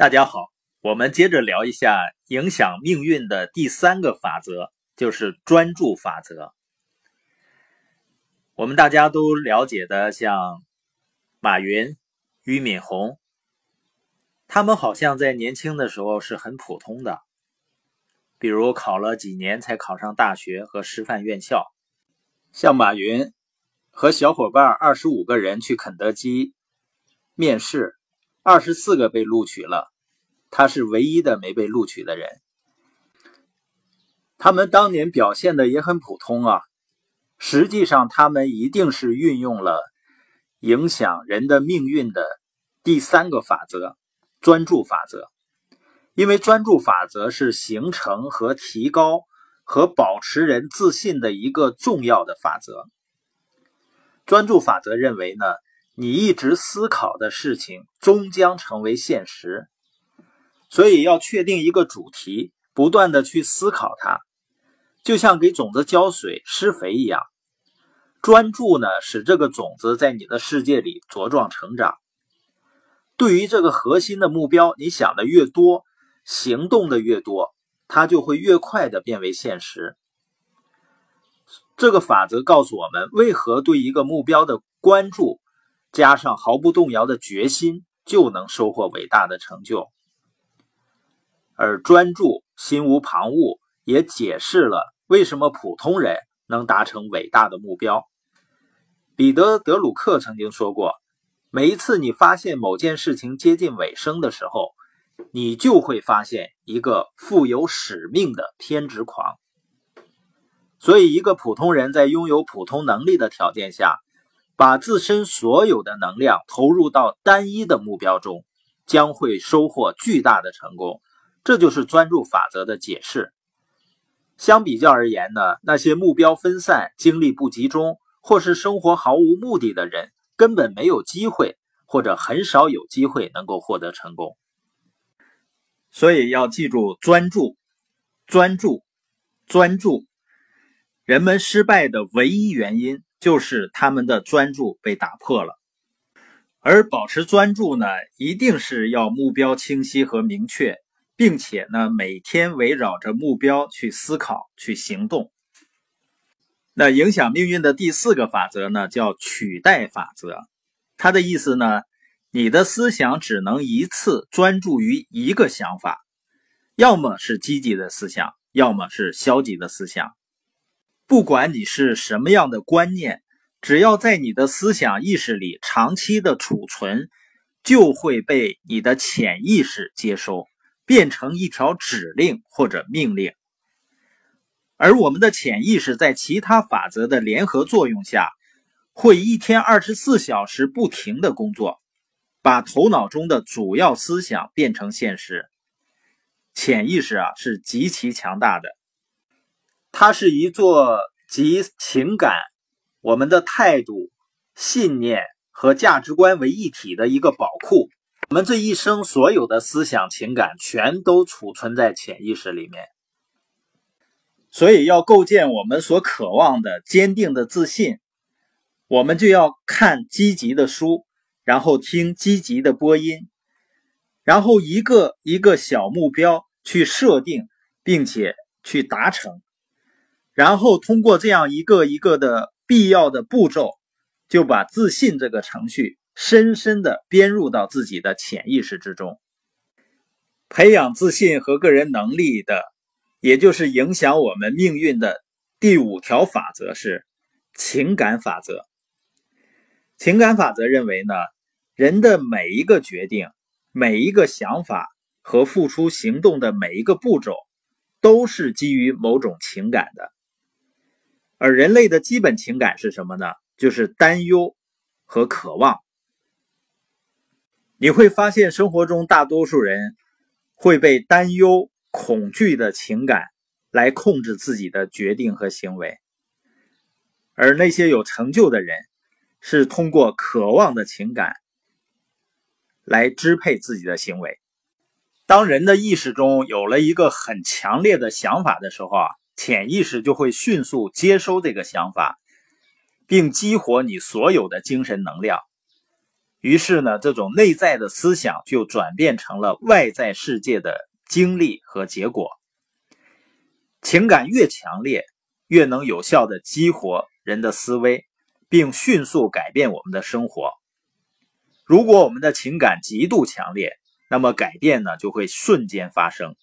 大家好，我们接着聊一下影响命运的第三个法则，就是专注法则。我们大家都了解的，像马云、俞敏洪，他们好像在年轻的时候是很普通的，比如考了几年才考上大学和师范院校。像马云和小伙伴二十五个人去肯德基面试。二十四个被录取了，他是唯一的没被录取的人。他们当年表现的也很普通啊，实际上他们一定是运用了影响人的命运的第三个法则——专注法则。因为专注法则是形成和提高和保持人自信的一个重要的法则。专注法则认为呢？你一直思考的事情终将成为现实，所以要确定一个主题，不断的去思考它，就像给种子浇水、施肥一样。专注呢，使这个种子在你的世界里茁壮成长。对于这个核心的目标，你想的越多，行动的越多，它就会越快的变为现实。这个法则告诉我们，为何对一个目标的关注。加上毫不动摇的决心，就能收获伟大的成就。而专注、心无旁骛，也解释了为什么普通人能达成伟大的目标。彼得·德鲁克曾经说过：“每一次你发现某件事情接近尾声的时候，你就会发现一个富有使命的偏执狂。”所以，一个普通人在拥有普通能力的条件下。把自身所有的能量投入到单一的目标中，将会收获巨大的成功。这就是专注法则的解释。相比较而言呢，那些目标分散、精力不集中，或是生活毫无目的的人，根本没有机会，或者很少有机会能够获得成功。所以要记住专注，专注，专注。人们失败的唯一原因。就是他们的专注被打破了，而保持专注呢，一定是要目标清晰和明确，并且呢，每天围绕着目标去思考、去行动。那影响命运的第四个法则呢，叫取代法则。它的意思呢，你的思想只能一次专注于一个想法，要么是积极的思想，要么是消极的思想。不管你是什么样的观念，只要在你的思想意识里长期的储存，就会被你的潜意识接收，变成一条指令或者命令。而我们的潜意识在其他法则的联合作用下，会一天二十四小时不停的工作，把头脑中的主要思想变成现实。潜意识啊，是极其强大的。它是一座集情感、我们的态度、信念和价值观为一体的一个宝库。我们这一生所有的思想、情感，全都储存在潜意识里面。所以，要构建我们所渴望的坚定的自信，我们就要看积极的书，然后听积极的播音，然后一个一个小目标去设定，并且去达成。然后通过这样一个一个的必要的步骤，就把自信这个程序深深的编入到自己的潜意识之中。培养自信和个人能力的，也就是影响我们命运的第五条法则是情感法则。情感法则认为呢，人的每一个决定、每一个想法和付出行动的每一个步骤，都是基于某种情感的。而人类的基本情感是什么呢？就是担忧和渴望。你会发现，生活中大多数人会被担忧、恐惧的情感来控制自己的决定和行为，而那些有成就的人是通过渴望的情感来支配自己的行为。当人的意识中有了一个很强烈的想法的时候啊。潜意识就会迅速接收这个想法，并激活你所有的精神能量。于是呢，这种内在的思想就转变成了外在世界的经历和结果。情感越强烈，越能有效的激活人的思维，并迅速改变我们的生活。如果我们的情感极度强烈，那么改变呢就会瞬间发生。